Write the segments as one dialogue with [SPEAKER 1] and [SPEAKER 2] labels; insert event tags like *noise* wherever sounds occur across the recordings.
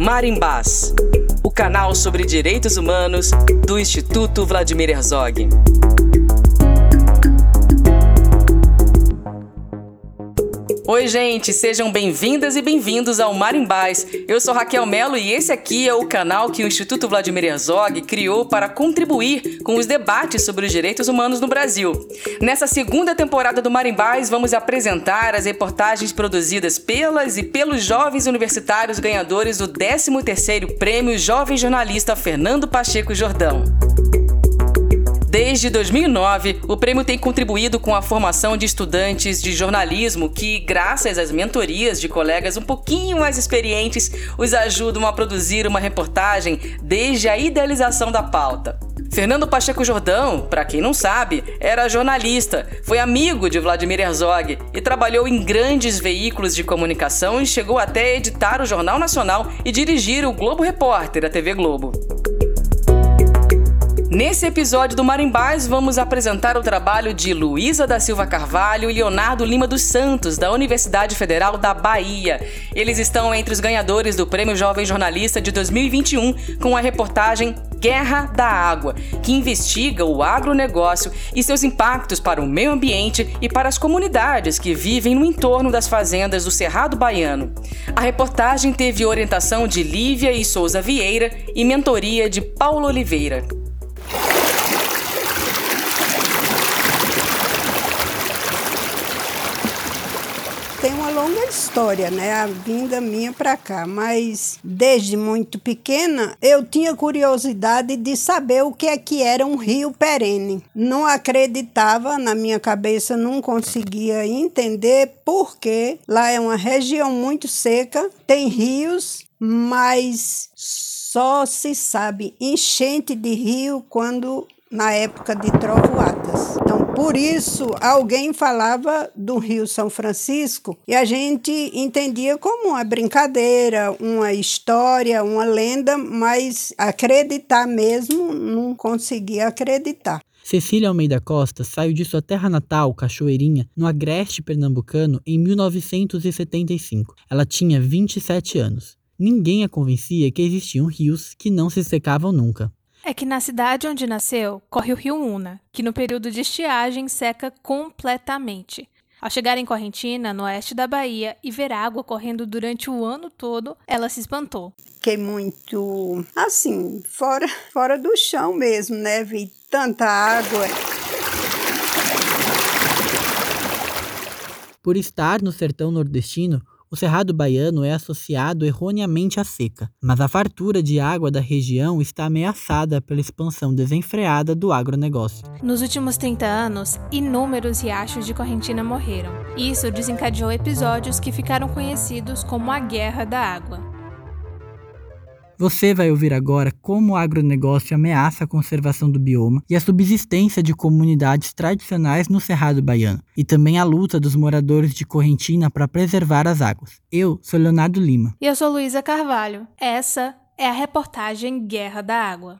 [SPEAKER 1] Marimbás, o canal sobre direitos humanos do Instituto Vladimir Herzog. Oi, gente, sejam bem-vindas e bem-vindos ao Marimbás. Eu sou Raquel Melo e esse aqui é o canal que o Instituto Vladimir Herzog criou para contribuir com os debates sobre os direitos humanos no Brasil. Nessa segunda temporada do Marimbás, vamos apresentar as reportagens produzidas pelas e pelos jovens universitários ganhadores do 13º Prêmio Jovem Jornalista Fernando Pacheco Jordão. Desde 2009, o prêmio tem contribuído com a formação de estudantes de jornalismo que, graças às mentorias de colegas um pouquinho mais experientes, os ajudam a produzir uma reportagem desde a idealização da pauta. Fernando Pacheco Jordão, para quem não sabe, era jornalista, foi amigo de Vladimir Herzog e trabalhou em grandes veículos de comunicação e chegou até a editar o Jornal Nacional e dirigir o Globo Repórter, a TV Globo. Nesse episódio do Marimbás, vamos apresentar o trabalho de Luísa da Silva Carvalho e Leonardo Lima dos Santos, da Universidade Federal da Bahia. Eles estão entre os ganhadores do Prêmio Jovem Jornalista de 2021 com a reportagem Guerra da Água, que investiga o agronegócio e seus impactos para o meio ambiente e para as comunidades que vivem no entorno das fazendas do Cerrado Baiano. A reportagem teve orientação de Lívia e Souza Vieira e mentoria de Paulo Oliveira.
[SPEAKER 2] tem uma longa história, né? A vinda minha para cá, mas desde muito pequena eu tinha curiosidade de saber o que é que era um rio perene. Não acreditava na minha cabeça, não conseguia entender porque lá é uma região muito seca, tem rios, mas só se sabe enchente de rio quando na época de trovoadas. Por isso, alguém falava do Rio São Francisco e a gente entendia como uma brincadeira, uma história, uma lenda, mas acreditar mesmo não conseguia acreditar.
[SPEAKER 3] Cecília Almeida Costa saiu de sua terra natal, Cachoeirinha, no agreste pernambucano, em 1975. Ela tinha 27 anos. Ninguém a convencia que existiam rios que não se secavam nunca.
[SPEAKER 4] É que na cidade onde nasceu corre o rio Una, que no período de estiagem seca completamente. Ao chegar em Correntina, no oeste da Bahia, e ver água correndo durante o ano todo, ela se espantou.
[SPEAKER 2] Fiquei muito, assim, fora, *laughs* fora do chão mesmo, né? Vi tanta água.
[SPEAKER 3] Por estar no sertão nordestino, o cerrado baiano é associado erroneamente à seca, mas a fartura de água da região está ameaçada pela expansão desenfreada do agronegócio.
[SPEAKER 4] Nos últimos 30 anos, inúmeros riachos de Correntina morreram. Isso desencadeou episódios que ficaram conhecidos como a Guerra da Água.
[SPEAKER 3] Você vai ouvir agora como o agronegócio ameaça a conservação do bioma e a subsistência de comunidades tradicionais no Cerrado Baiano, e também a luta dos moradores de Correntina para preservar as águas. Eu sou Leonardo Lima.
[SPEAKER 4] E eu sou Luísa Carvalho. Essa é a reportagem Guerra da Água.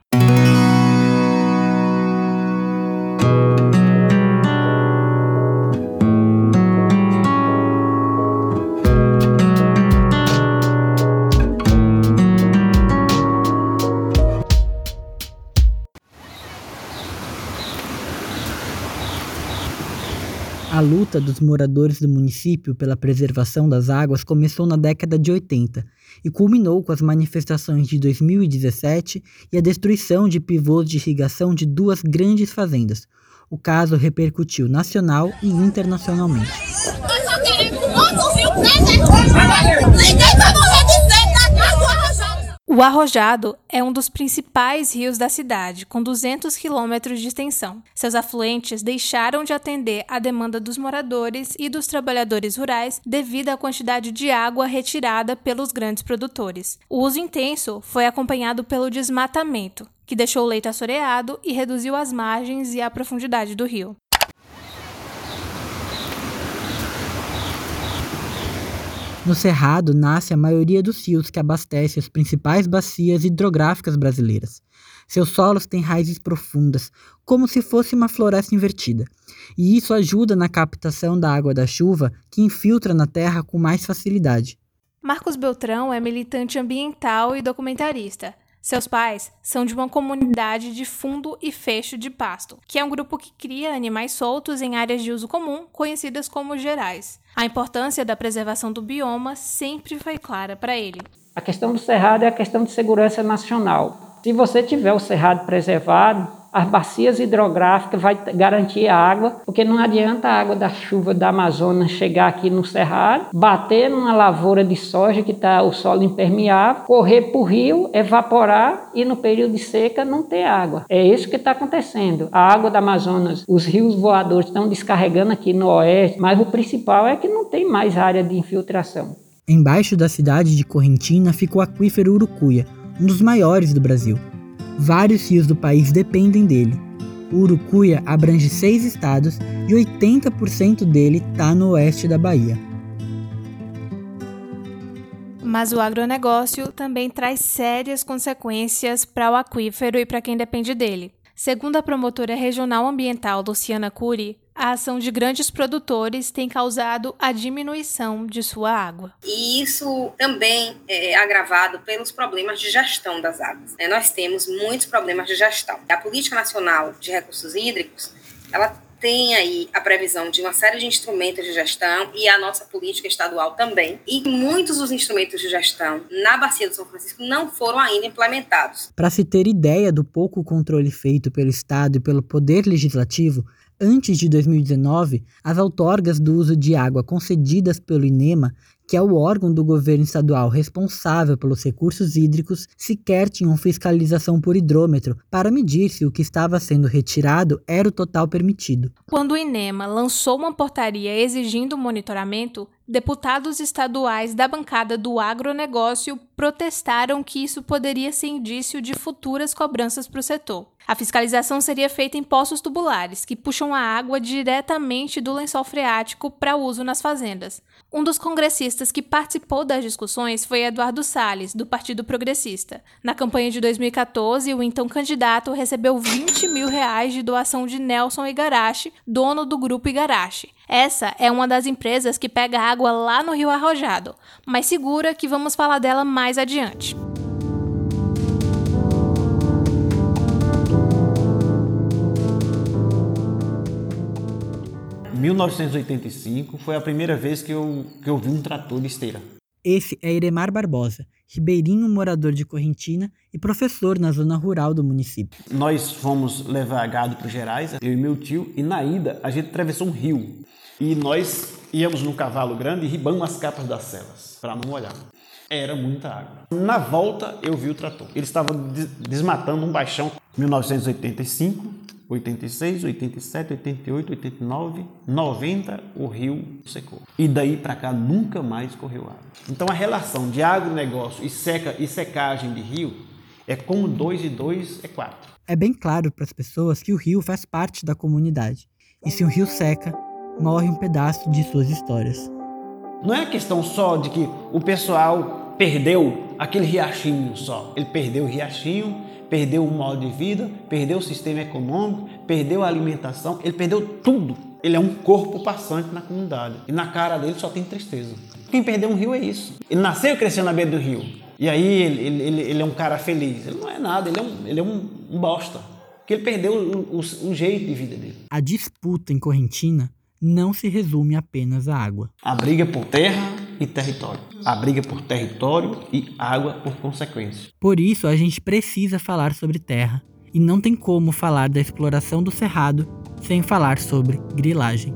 [SPEAKER 3] A luta dos moradores do município pela preservação das águas começou na década de 80 e culminou com as manifestações de 2017 e a destruição de pivôs de irrigação de duas grandes fazendas. O caso repercutiu nacional e internacionalmente.
[SPEAKER 4] O Arrojado é um dos principais rios da cidade, com 200 quilômetros de extensão. Seus afluentes deixaram de atender à demanda dos moradores e dos trabalhadores rurais devido à quantidade de água retirada pelos grandes produtores. O uso intenso foi acompanhado pelo desmatamento, que deixou o leito assoreado e reduziu as margens e a profundidade do rio.
[SPEAKER 3] No Cerrado nasce a maioria dos rios que abastecem as principais bacias hidrográficas brasileiras. Seus solos têm raízes profundas, como se fosse uma floresta invertida, e isso ajuda na captação da água da chuva que infiltra na terra com mais facilidade.
[SPEAKER 4] Marcos Beltrão é militante ambiental e documentarista. Seus pais são de uma comunidade de fundo e fecho de pasto, que é um grupo que cria animais soltos em áreas de uso comum, conhecidas como gerais. A importância da preservação do bioma sempre foi clara para ele.
[SPEAKER 5] A questão do cerrado é a questão de segurança nacional. Se você tiver o cerrado preservado, as bacias hidrográficas vai garantir a água, porque não adianta a água da chuva da Amazonas chegar aqui no cerrado, bater numa lavoura de soja que está o solo impermeável, correr para o rio, evaporar e no período de seca não ter água. É isso que está acontecendo. A água da Amazonas, os rios voadores estão descarregando aqui no oeste, mas o principal é que não tem mais área de infiltração.
[SPEAKER 3] Embaixo da cidade de Correntina fica o aquífero Urucuia, um dos maiores do Brasil. Vários rios do país dependem dele. O Urucuia abrange seis estados e 80% dele está no oeste da Bahia.
[SPEAKER 4] Mas o agronegócio também traz sérias consequências para o aquífero e para quem depende dele. Segundo a promotora regional ambiental Luciana Cury, a ação de grandes produtores tem causado a diminuição de sua água.
[SPEAKER 6] E isso também é agravado pelos problemas de gestão das águas. Né? Nós temos muitos problemas de gestão. A Política Nacional de Recursos Hídricos, ela tem aí a previsão de uma série de instrumentos de gestão e a nossa política estadual também. E muitos dos instrumentos de gestão na Bacia do São Francisco não foram ainda implementados.
[SPEAKER 3] Para se ter ideia do pouco controle feito pelo Estado e pelo Poder Legislativo, Antes de 2019, as outorgas do uso de água concedidas pelo INEMA, que é o órgão do governo estadual responsável pelos recursos hídricos, sequer tinham fiscalização por hidrômetro para medir se o que estava sendo retirado era o total permitido.
[SPEAKER 4] Quando o INEMA lançou uma portaria exigindo monitoramento, deputados estaduais da bancada do agronegócio protestaram que isso poderia ser indício de futuras cobranças para o setor. A fiscalização seria feita em poços tubulares, que puxam a água diretamente do lençol freático para uso nas fazendas. Um dos congressistas que participou das discussões foi Eduardo Salles, do Partido Progressista. Na campanha de 2014, o então candidato recebeu 20 mil reais de doação de Nelson Igarashi, dono do grupo Igarashi. Essa é uma das empresas que pega água lá no Rio Arrojado, mas segura que vamos falar dela mais adiante.
[SPEAKER 7] 1985 foi a primeira vez que eu, que eu vi um trator de esteira.
[SPEAKER 3] Esse é Iremar Barbosa, ribeirinho morador de Correntina e professor na zona rural do município.
[SPEAKER 7] Nós fomos levar gado para Gerais, eu e meu tio, e na ida a gente atravessou um rio. E nós íamos num cavalo grande e ribamos as capas das celas, para não molhar. Era muita água. Na volta eu vi o trator. Ele estava desmatando um baixão. 1985, 86, 87, 88, 89, 90 o rio secou. E daí para cá nunca mais correu água. Então a relação de agronegócio e seca e secagem de rio é como 2 e 2 é 4.
[SPEAKER 3] É bem claro para as pessoas que o rio faz parte da comunidade. E se o rio seca, morre um pedaço de suas histórias.
[SPEAKER 7] Não é questão só de que o pessoal perdeu aquele riachinho só. Ele perdeu o riachinho perdeu o modo de vida, perdeu o sistema econômico, perdeu a alimentação, ele perdeu tudo. Ele é um corpo passante na comunidade. E na cara dele só tem tristeza. Quem perdeu um rio é isso. Ele nasceu e cresceu na beira do rio. E aí ele, ele, ele é um cara feliz. Ele não é nada, ele é um, ele é um, um bosta. Porque ele perdeu o, o, o jeito de vida dele.
[SPEAKER 3] A disputa em Correntina não se resume apenas à água.
[SPEAKER 7] A briga por terra e território. A briga por território e água por consequência.
[SPEAKER 3] Por isso, a gente precisa falar sobre terra. E não tem como falar da exploração do cerrado sem falar sobre grilagem.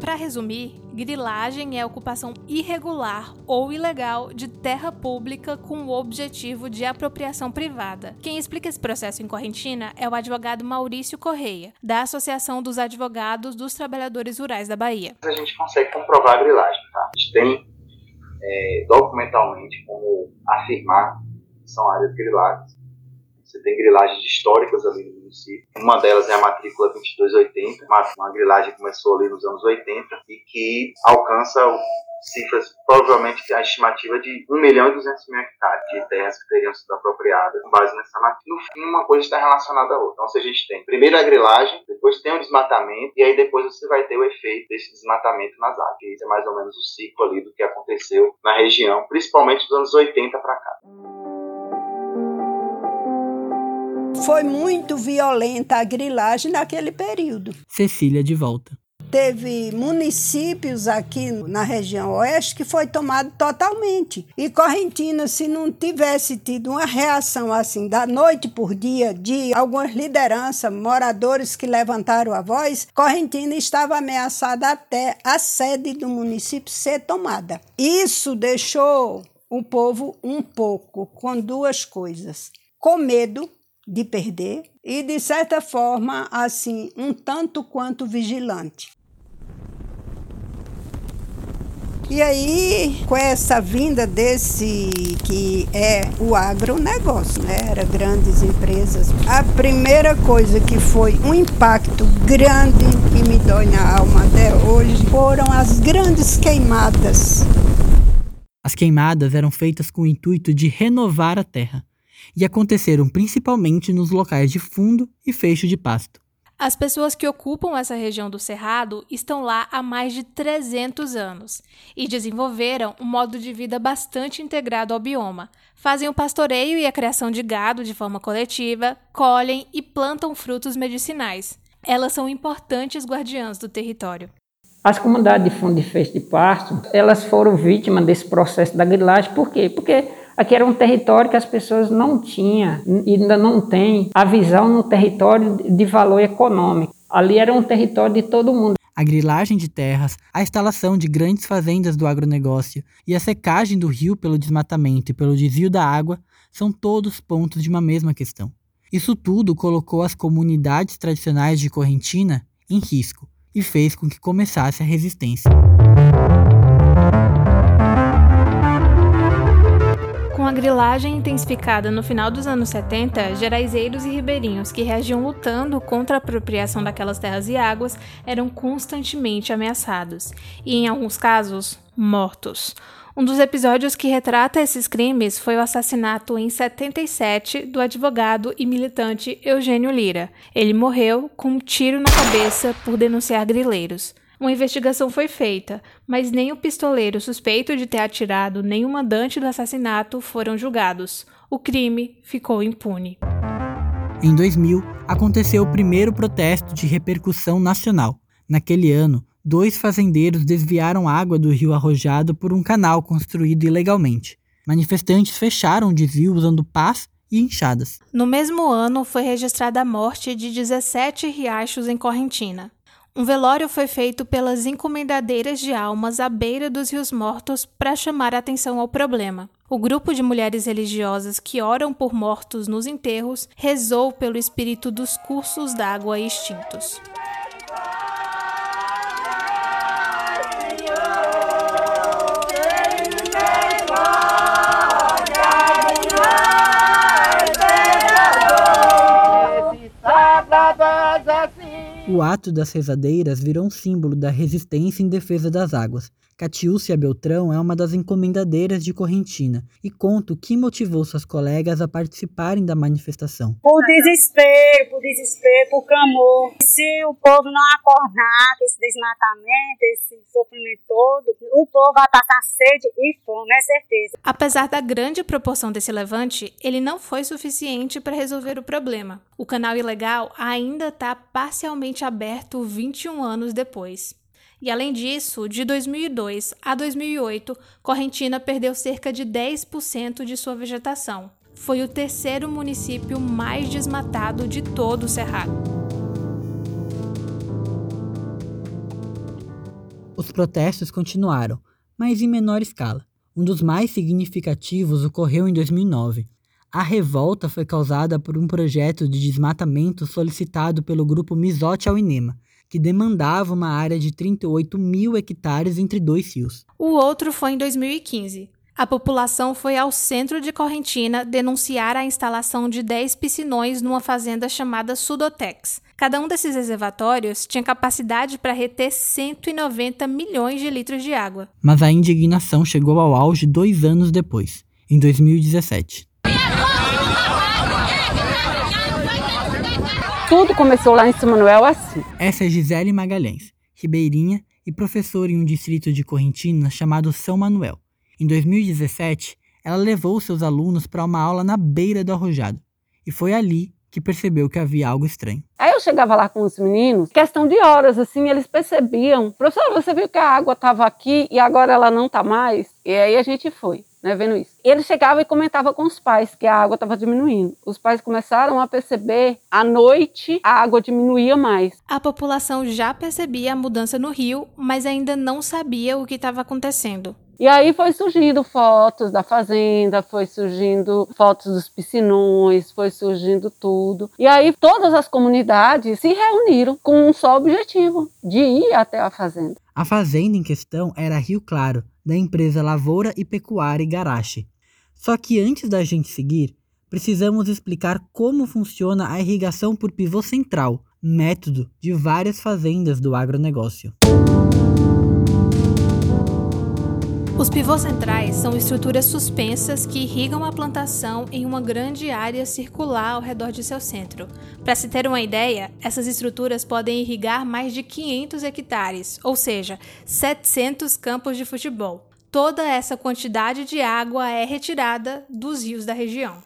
[SPEAKER 4] Para resumir, grilagem é a ocupação irregular ou ilegal de terra pública com o objetivo de apropriação privada. Quem explica esse processo em Correntina é o advogado Maurício Correia, da Associação dos Advogados dos Trabalhadores Rurais da Bahia.
[SPEAKER 8] A gente consegue comprovar a grilagem, tá? A gente tem é, documentalmente como afirmar que são áreas griladas. Você tem grilagens históricas ali no Uma delas é a matrícula 2280, uma, grilagem que começou ali nos anos 80 e que alcança cifras, provavelmente a estimativa de 1 milhão e 200 mil hectares de terras que teriam sido apropriadas com base nessa matriz. No fim, uma coisa está relacionada à outra. Então, se a gente tem primeiro a grilagem, depois tem o desmatamento, e aí depois você vai ter o efeito desse desmatamento nas áreas. Esse é mais ou menos o ciclo ali do que aconteceu na região, principalmente dos anos 80 para cá.
[SPEAKER 2] Foi muito violenta a grilagem naquele período.
[SPEAKER 3] Cecília de volta.
[SPEAKER 2] Teve municípios aqui na região oeste que foi tomado totalmente. E Correntina, se não tivesse tido uma reação assim, da noite por dia, de algumas lideranças, moradores que levantaram a voz, Correntina estava ameaçada até a sede do município ser tomada. Isso deixou o povo um pouco com duas coisas: com medo de perder e, de certa forma, assim, um tanto quanto vigilante. E aí, com essa vinda desse que é o agronegócio, né? Era grandes empresas. A primeira coisa que foi um impacto grande que me dói na alma até hoje foram as grandes queimadas.
[SPEAKER 3] As queimadas eram feitas com o intuito de renovar a terra e aconteceram principalmente nos locais de fundo e fecho de pasto.
[SPEAKER 4] As pessoas que ocupam essa região do Cerrado estão lá há mais de 300 anos e desenvolveram um modo de vida bastante integrado ao bioma. Fazem o pastoreio e a criação de gado de forma coletiva, colhem e plantam frutos medicinais. Elas são importantes guardiãs do território.
[SPEAKER 5] As comunidades de fundo de fecho de pasto, elas foram vítimas desse processo da grilagem. Por quê? Porque Aqui era um território que as pessoas não tinham e ainda não têm a visão no território de valor econômico. Ali era um território de todo mundo.
[SPEAKER 3] A grilagem de terras, a instalação de grandes fazendas do agronegócio e a secagem do rio pelo desmatamento e pelo desvio da água são todos pontos de uma mesma questão. Isso tudo colocou as comunidades tradicionais de Correntina em risco e fez com que começasse a resistência.
[SPEAKER 4] Grilagem intensificada no final dos anos 70, geraizeiros e ribeirinhos que reagiam lutando contra a apropriação daquelas terras e águas eram constantemente ameaçados e, em alguns casos, mortos. Um dos episódios que retrata esses crimes foi o assassinato em 77 do advogado e militante Eugênio Lira. Ele morreu com um tiro na cabeça por denunciar grileiros. Uma investigação foi feita, mas nem o pistoleiro suspeito de ter atirado nem o mandante do assassinato foram julgados. O crime ficou impune.
[SPEAKER 3] Em 2000, aconteceu o primeiro protesto de repercussão nacional. Naquele ano, dois fazendeiros desviaram água do rio Arrojado por um canal construído ilegalmente. Manifestantes fecharam o desvio usando pás e enxadas.
[SPEAKER 4] No mesmo ano, foi registrada a morte de 17 riachos em Correntina. Um velório foi feito pelas encomendadeiras de almas à beira dos rios mortos para chamar a atenção ao problema. O grupo de mulheres religiosas que oram por mortos nos enterros rezou pelo espírito dos cursos d'água extintos.
[SPEAKER 3] O ato das rezadeiras virou um símbolo da resistência em defesa das águas. Catiúcia Beltrão é uma das encomendadeiras de Correntina e conta o que motivou suas colegas a participarem da manifestação.
[SPEAKER 9] Por desespero, por desespero, por clamor. Se o povo não acordar com esse desmatamento, esse sofrimento todo, o povo vai passar sede e fome, é certeza.
[SPEAKER 4] Apesar da grande proporção desse levante, ele não foi suficiente para resolver o problema. O canal ilegal ainda está parcialmente aberto 21 anos depois. E além disso, de 2002 a 2008, Correntina perdeu cerca de 10% de sua vegetação. Foi o terceiro município mais desmatado de todo o Cerrado.
[SPEAKER 3] Os protestos continuaram, mas em menor escala. Um dos mais significativos ocorreu em 2009. A revolta foi causada por um projeto de desmatamento solicitado pelo grupo Misote ao Inema, que demandava uma área de 38 mil hectares entre dois rios.
[SPEAKER 4] O outro foi em 2015. A população foi ao centro de Correntina denunciar a instalação de 10 piscinões numa fazenda chamada Sudotex. Cada um desses reservatórios tinha capacidade para reter 190 milhões de litros de água.
[SPEAKER 3] Mas a indignação chegou ao auge dois anos depois, em 2017.
[SPEAKER 10] Tudo começou lá em São Manuel assim.
[SPEAKER 3] Essa é Gisele Magalhães, ribeirinha e professora em um distrito de Correntina chamado São Manuel. Em 2017, ela levou seus alunos para uma aula na beira do arrojado. E foi ali que percebeu que havia algo estranho.
[SPEAKER 10] Aí eu chegava lá com os meninos, questão de horas, assim, eles percebiam. Professor, você viu que a água estava aqui e agora ela não está mais? E aí a gente foi né, vendo isso. Ele chegava e comentava com os pais que a água estava diminuindo. Os pais começaram a perceber, à noite a água diminuía mais.
[SPEAKER 4] A população já percebia a mudança no rio, mas ainda não sabia o que estava acontecendo.
[SPEAKER 10] E aí foi surgindo fotos da fazenda, foi surgindo fotos dos piscinões, foi surgindo tudo. E aí todas as comunidades se reuniram com um só objetivo, de ir até a fazenda.
[SPEAKER 3] A fazenda em questão era Rio Claro, da empresa Lavoura e Pecuária Igarashi. Só que antes da gente seguir, precisamos explicar como funciona a irrigação por pivô central, método de várias fazendas do agronegócio.
[SPEAKER 4] Os pivôs centrais são estruturas suspensas que irrigam a plantação em uma grande área circular ao redor de seu centro. Para se ter uma ideia, essas estruturas podem irrigar mais de 500 hectares, ou seja, 700 campos de futebol. Toda essa quantidade de água é retirada dos rios da região.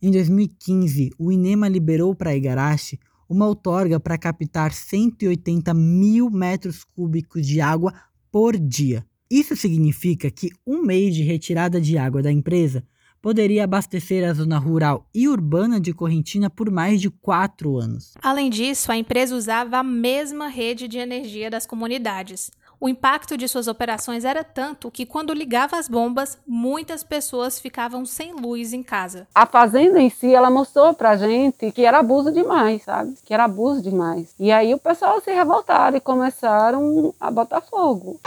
[SPEAKER 3] Em 2015, o INEMA liberou para Igarashi uma outorga para captar 180 mil metros cúbicos de água por dia. Isso significa que um mês de retirada de água da empresa poderia abastecer a zona rural e urbana de Correntina por mais de quatro anos.
[SPEAKER 4] Além disso, a empresa usava a mesma rede de energia das comunidades. O impacto de suas operações era tanto que, quando ligava as bombas, muitas pessoas ficavam sem luz em casa.
[SPEAKER 10] A fazenda em si, ela mostrou pra gente que era abuso demais, sabe? Que era abuso demais. E aí o pessoal se revoltaram e começaram a botar fogo.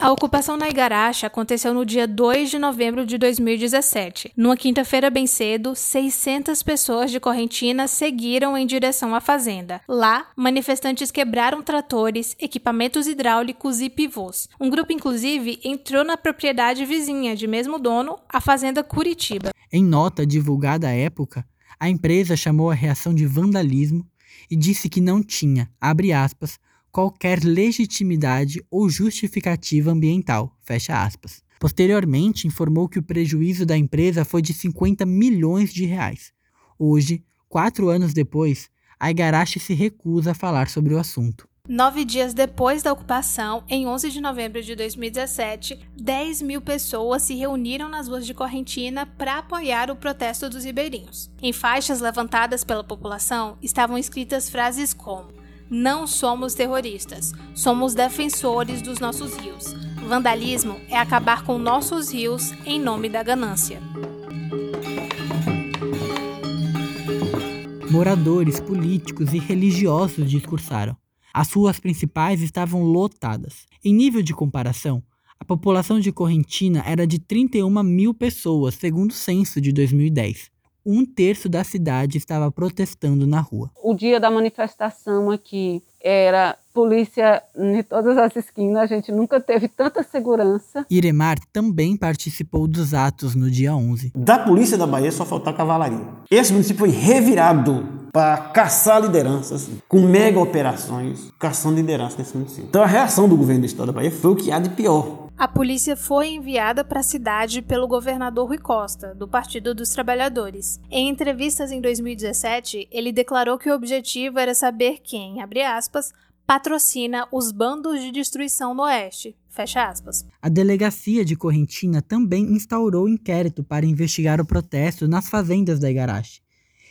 [SPEAKER 4] A ocupação na Igarashi aconteceu no dia 2 de novembro de 2017. Numa quinta-feira bem cedo, 600 pessoas de Correntina seguiram em direção à fazenda. Lá, manifestantes quebraram tratores, equipamentos hidráulicos e pivôs. Um grupo, inclusive, entrou na propriedade vizinha de mesmo dono, a Fazenda Curitiba.
[SPEAKER 3] Em nota divulgada à época, a empresa chamou a reação de vandalismo e disse que não tinha, abre aspas, qualquer legitimidade ou justificativa ambiental. Fecha aspas. Posteriormente, informou que o prejuízo da empresa foi de 50 milhões de reais. Hoje, quatro anos depois, a Igarashi se recusa a falar sobre o assunto.
[SPEAKER 4] Nove dias depois da ocupação, em 11 de novembro de 2017, 10 mil pessoas se reuniram nas ruas de Correntina para apoiar o protesto dos ribeirinhos. Em faixas levantadas pela população estavam escritas frases como não somos terroristas, somos defensores dos nossos rios. Vandalismo é acabar com nossos rios em nome da ganância.
[SPEAKER 3] Moradores, políticos e religiosos discursaram. As ruas principais estavam lotadas. Em nível de comparação, a população de Correntina era de 31 mil pessoas, segundo o censo de 2010 um terço da cidade estava protestando na rua.
[SPEAKER 10] O dia da manifestação aqui era polícia em todas as esquinas, a gente nunca teve tanta segurança.
[SPEAKER 3] Iremar também participou dos atos no dia 11.
[SPEAKER 7] Da polícia da Bahia só faltou a cavalaria. Esse município foi revirado para caçar lideranças, com mega operações, caçando liderança nesse município. Então a reação do governo do estado da Bahia foi o que há de pior.
[SPEAKER 4] A polícia foi enviada para a cidade pelo governador Rui Costa, do Partido dos Trabalhadores. Em entrevistas em 2017, ele declarou que o objetivo era saber quem, abre aspas, patrocina os bandos de destruição no Oeste. Fecha aspas.
[SPEAKER 3] A delegacia de Correntina também instaurou inquérito para investigar o protesto nas fazendas da Igarashi.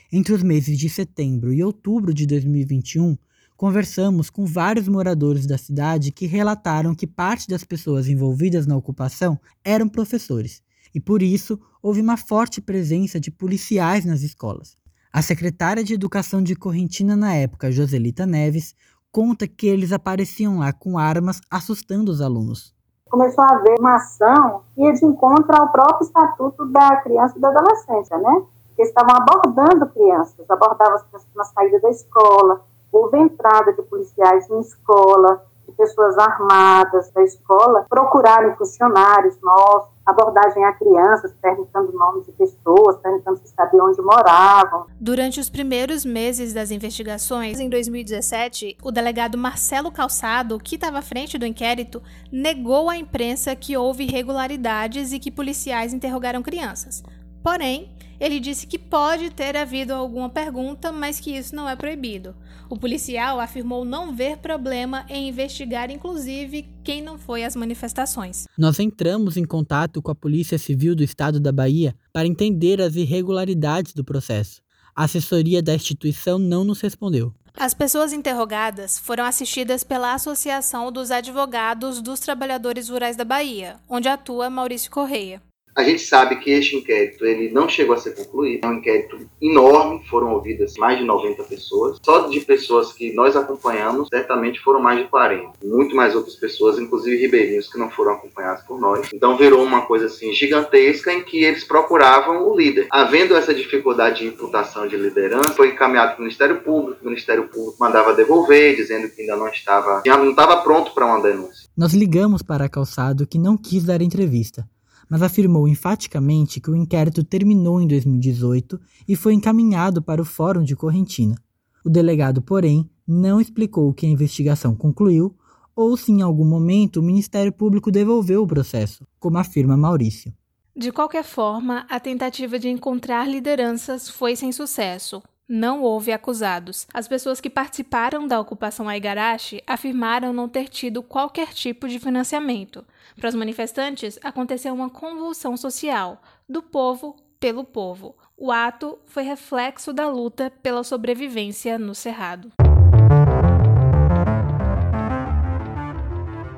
[SPEAKER 3] Entre os meses de setembro e outubro de 2021, conversamos com vários moradores da cidade que relataram que parte das pessoas envolvidas na ocupação eram professores, e por isso houve uma forte presença de policiais nas escolas. A secretária de Educação de Correntina na época, Joselita Neves, conta que eles apareciam lá com armas assustando os alunos.
[SPEAKER 11] Começou a haver uma ação que ia de encontro ao próprio Estatuto da Criança e da Adolescência, né? Eles estavam abordando crianças, abordavam as crianças na saída da escola, houve entrada de policiais em escola, de pessoas armadas da escola, procurarem funcionários nossos, abordagem a crianças, perguntando nomes de pessoas, perguntando se sabia onde moravam.
[SPEAKER 4] Durante os primeiros meses das investigações, em 2017, o delegado Marcelo Calçado, que estava à frente do inquérito, negou à imprensa que houve irregularidades e que policiais interrogaram crianças. Porém, ele disse que pode ter havido alguma pergunta, mas que isso não é proibido. O policial afirmou não ver problema em investigar, inclusive, quem não foi às manifestações.
[SPEAKER 3] Nós entramos em contato com a Polícia Civil do Estado da Bahia para entender as irregularidades do processo. A assessoria da instituição não nos respondeu.
[SPEAKER 4] As pessoas interrogadas foram assistidas pela Associação dos Advogados dos Trabalhadores Rurais da Bahia, onde atua Maurício Correia.
[SPEAKER 8] A gente sabe que este inquérito ele não chegou a ser concluído. É um inquérito enorme, foram ouvidas mais de 90 pessoas. Só de pessoas que nós acompanhamos, certamente foram mais de 40. Muito mais outras pessoas, inclusive ribeirinhos, que não foram acompanhados por nós. Então virou uma coisa assim gigantesca em que eles procuravam o líder. Havendo essa dificuldade de imputação de liderança, foi encaminhado para o Ministério Público. O Ministério Público mandava devolver, dizendo que ainda não estava, já não estava pronto para uma denúncia.
[SPEAKER 3] Nós ligamos para a Calçado que não quis dar entrevista mas afirmou enfaticamente que o inquérito terminou em 2018 e foi encaminhado para o Fórum de Correntina. O delegado, porém, não explicou que a investigação concluiu ou se em algum momento o Ministério Público devolveu o processo, como afirma Maurício.
[SPEAKER 4] De qualquer forma, a tentativa de encontrar lideranças foi sem sucesso. Não houve acusados. As pessoas que participaram da ocupação a Igarashi afirmaram não ter tido qualquer tipo de financiamento. Para os manifestantes, aconteceu uma convulsão social, do povo pelo povo. O ato foi reflexo da luta pela sobrevivência no Cerrado.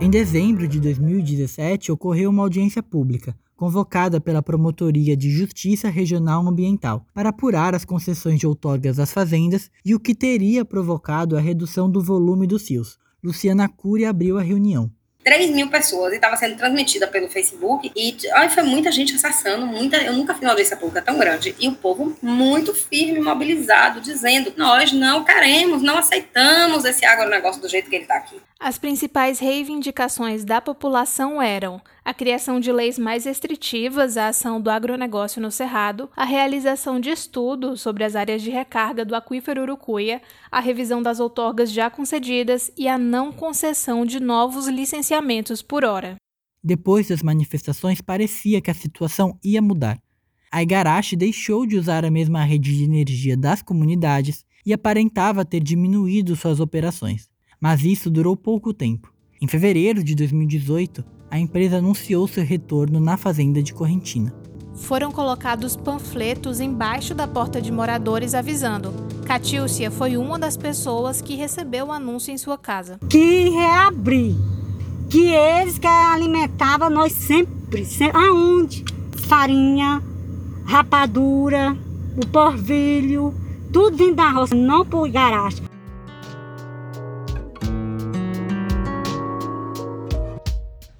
[SPEAKER 3] Em dezembro de 2017, ocorreu uma audiência pública, convocada pela Promotoria de Justiça Regional Ambiental, para apurar as concessões de outorgas às fazendas e o que teria provocado a redução do volume dos rios. Luciana Cury abriu a reunião.
[SPEAKER 6] 3 mil pessoas e estava sendo transmitida pelo Facebook e ai, foi muita gente acessando, muita, eu nunca vi uma audiência pública tão grande e o povo muito firme, mobilizado, dizendo nós não queremos, não aceitamos esse agronegócio do jeito que ele está aqui.
[SPEAKER 4] As principais reivindicações da população eram a criação de leis mais restritivas à ação do agronegócio no Cerrado, a realização de estudos sobre as áreas de recarga do aquífero Urucuia, a revisão das outorgas já concedidas e a não concessão de novos licenciamentos por hora.
[SPEAKER 3] Depois das manifestações, parecia que a situação ia mudar. A Igarashi deixou de usar a mesma rede de energia das comunidades e aparentava ter diminuído suas operações mas isso durou pouco tempo. Em fevereiro de 2018, a empresa anunciou seu retorno na fazenda de Correntina.
[SPEAKER 4] Foram colocados panfletos embaixo da porta de moradores avisando. Catilcia foi uma das pessoas que recebeu o anúncio em sua casa.
[SPEAKER 9] Que reabrir, que eles que alimentavam nós sempre, sempre aonde? Farinha, rapadura, o porvilho, tudo vindo da roça, não por garagem.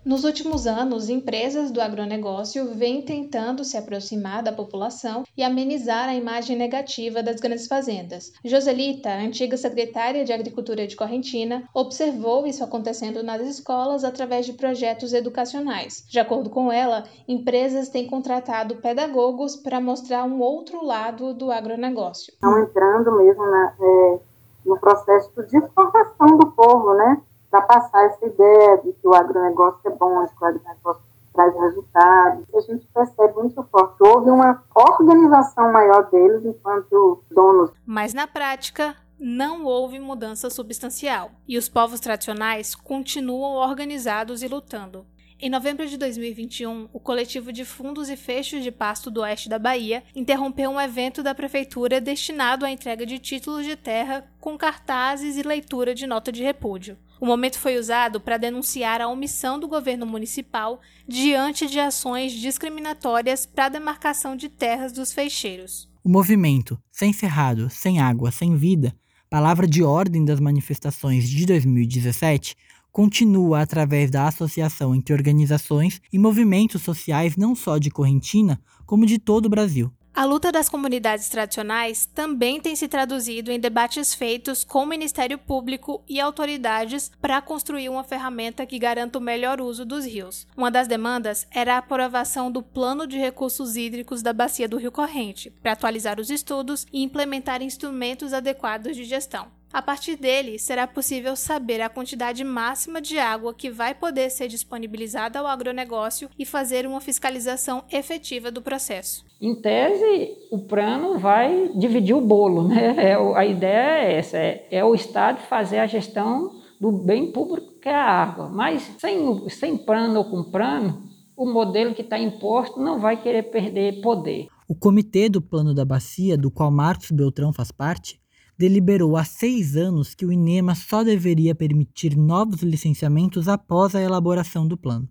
[SPEAKER 4] Nos últimos anos, empresas do agronegócio vêm tentando se aproximar da população e amenizar a imagem negativa das grandes fazendas. Joselita, antiga secretária de Agricultura de Correntina, observou isso acontecendo nas escolas através de projetos educacionais. De acordo com ela, empresas têm contratado pedagogos para mostrar um outro lado do agronegócio.
[SPEAKER 11] Estão entrando mesmo na, é, no processo de formação do povo, né? Para passar essa ideia de que o agronegócio é bom, de que o agronegócio traz resultados. A gente percebe muito forte. Houve uma organização maior deles enquanto donos.
[SPEAKER 4] Mas na prática, não houve mudança substancial e os povos tradicionais continuam organizados e lutando. Em novembro de 2021, o coletivo de fundos e fechos de pasto do oeste da Bahia interrompeu um evento da prefeitura destinado à entrega de títulos de terra com cartazes e leitura de nota de repúdio. O momento foi usado para denunciar a omissão do governo municipal diante de ações discriminatórias para a demarcação de terras dos feixeiros.
[SPEAKER 3] O movimento Sem Cerrado, Sem Água, Sem Vida Palavra de ordem das manifestações de 2017 continua através da associação entre organizações e movimentos sociais não só de Correntina, como de todo o Brasil.
[SPEAKER 4] A luta das comunidades tradicionais também tem se traduzido em debates feitos com o Ministério Público e autoridades para construir uma ferramenta que garanta o melhor uso dos rios. Uma das demandas era a aprovação do Plano de Recursos Hídricos da Bacia do Rio Corrente, para atualizar os estudos e implementar instrumentos adequados de gestão. A partir dele, será possível saber a quantidade máxima de água que vai poder ser disponibilizada ao agronegócio e fazer uma fiscalização efetiva do processo.
[SPEAKER 5] Em tese, o plano vai dividir o bolo, né? *laughs* É, a ideia é essa: é, é o Estado fazer a gestão do bem público que é a água. Mas sem, sem plano ou com plano, o modelo que está imposto não vai querer perder poder.
[SPEAKER 3] O comitê do Plano da Bacia, do qual Marcos Beltrão faz parte, deliberou há seis anos que o INEMA só deveria permitir novos licenciamentos após a elaboração do plano.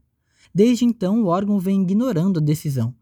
[SPEAKER 3] Desde então, o órgão vem ignorando a decisão.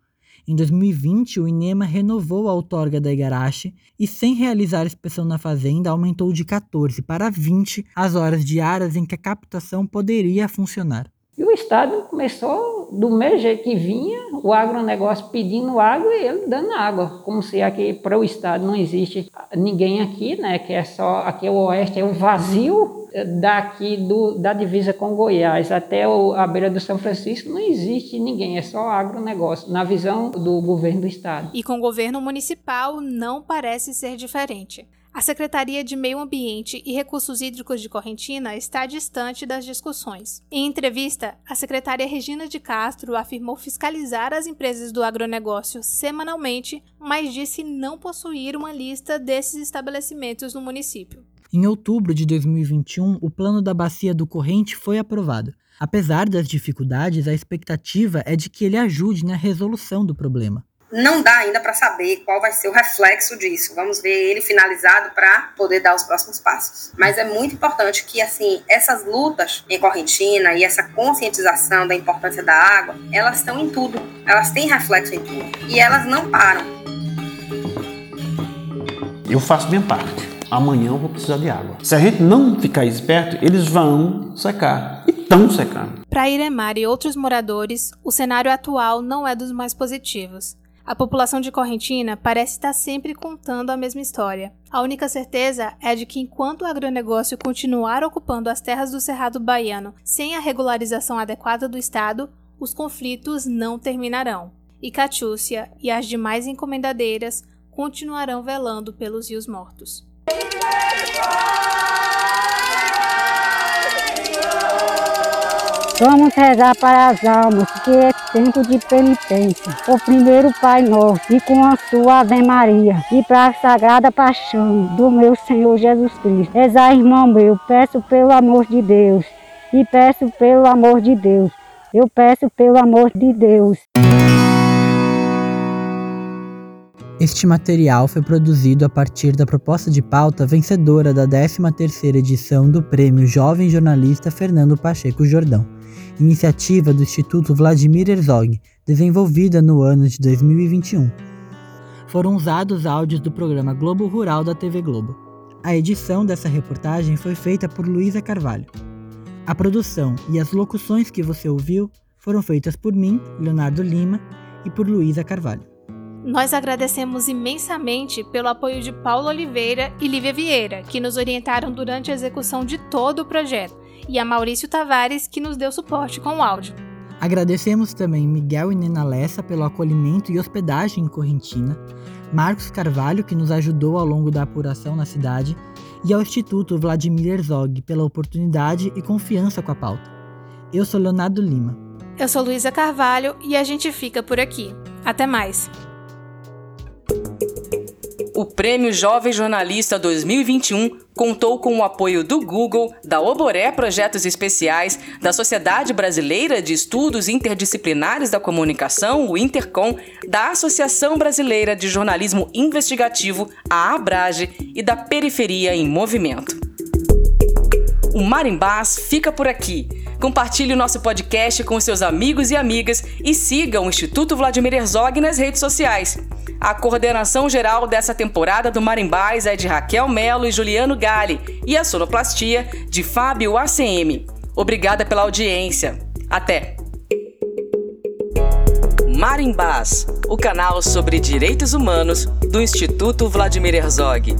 [SPEAKER 3] Em 2020, o INEMA renovou a outorga da Igarashi e, sem realizar inspeção na fazenda, aumentou de 14 para 20 as horas diárias em que a captação poderia funcionar.
[SPEAKER 5] E o Estado começou do mesmo jeito que vinha, o agronegócio pedindo água e ele dando água, como se aqui para o Estado não existe ninguém aqui, né? Que é só aqui o oeste é o vazio daqui do, da divisa com Goiás até o, a beira do São Francisco não existe ninguém, é só agronegócio, na visão do governo do Estado.
[SPEAKER 4] E com o governo municipal não parece ser diferente. A Secretaria de Meio Ambiente e Recursos Hídricos de Correntina está distante das discussões. Em entrevista, a secretária Regina de Castro afirmou fiscalizar as empresas do agronegócio semanalmente, mas disse não possuir uma lista desses estabelecimentos no município.
[SPEAKER 3] Em outubro de 2021, o plano da bacia do Corrente foi aprovado. Apesar das dificuldades, a expectativa é de que ele ajude na resolução do problema
[SPEAKER 6] não dá ainda para saber qual vai ser o reflexo disso. Vamos ver ele finalizado para poder dar os próximos passos. Mas é muito importante que assim essas lutas em Correntina e essa conscientização da importância da água, elas estão em tudo. Elas têm reflexo em tudo e elas não param.
[SPEAKER 7] Eu faço minha parte. Amanhã eu vou precisar de água. Se a gente não ficar esperto, eles vão secar. E estão secando.
[SPEAKER 4] Para Iremar e outros moradores, o cenário atual não é dos mais positivos. A população de Correntina parece estar sempre contando a mesma história. A única certeza é de que enquanto o agronegócio continuar ocupando as terras do Cerrado Baiano sem a regularização adequada do Estado, os conflitos não terminarão. E Catiúcia e as demais encomendadeiras continuarão velando pelos rios mortos.
[SPEAKER 9] Vamos rezar para as almas, que é tempo de penitência. O primeiro Pai Nosso e com a sua Ave Maria. E para a Sagrada Paixão do meu Senhor Jesus Cristo. Rezar, irmão meu, peço pelo amor de Deus. E peço pelo amor de Deus. Eu peço pelo amor de Deus.
[SPEAKER 3] Este material foi produzido a partir da proposta de pauta vencedora da 13ª edição do Prêmio Jovem Jornalista Fernando Pacheco Jordão iniciativa do Instituto Vladimir Herzog, desenvolvida no ano de 2021. Foram usados áudios do programa Globo Rural da TV Globo. A edição dessa reportagem foi feita por Luísa Carvalho. A produção e as locuções que você ouviu foram feitas por mim, Leonardo Lima, e por Luísa Carvalho.
[SPEAKER 4] Nós agradecemos imensamente pelo apoio de Paulo Oliveira e Lívia Vieira, que nos orientaram durante a execução de todo o projeto e a Maurício Tavares, que nos deu suporte com o áudio.
[SPEAKER 3] Agradecemos também Miguel e Nena Lessa pelo acolhimento e hospedagem em Correntina, Marcos Carvalho, que nos ajudou ao longo da apuração na cidade, e ao Instituto Vladimir Herzog pela oportunidade e confiança com a pauta. Eu sou Leonardo Lima.
[SPEAKER 4] Eu sou Luísa Carvalho e a gente fica por aqui. Até mais!
[SPEAKER 1] O Prêmio Jovem Jornalista 2021 contou com o apoio do Google, da Oboré Projetos Especiais, da Sociedade Brasileira de Estudos Interdisciplinares da Comunicação, o Intercom, da Associação Brasileira de Jornalismo Investigativo, a Abrage, e da Periferia em Movimento. O Marimbás fica por aqui. Compartilhe o nosso podcast com seus amigos e amigas e siga o Instituto Vladimir Herzog nas redes sociais. A coordenação geral dessa temporada do Marimbás é de Raquel Melo e Juliano Gale e a sonoplastia de Fábio ACM. Obrigada pela audiência. Até! Marimbás, o canal sobre direitos humanos do Instituto Vladimir Herzog.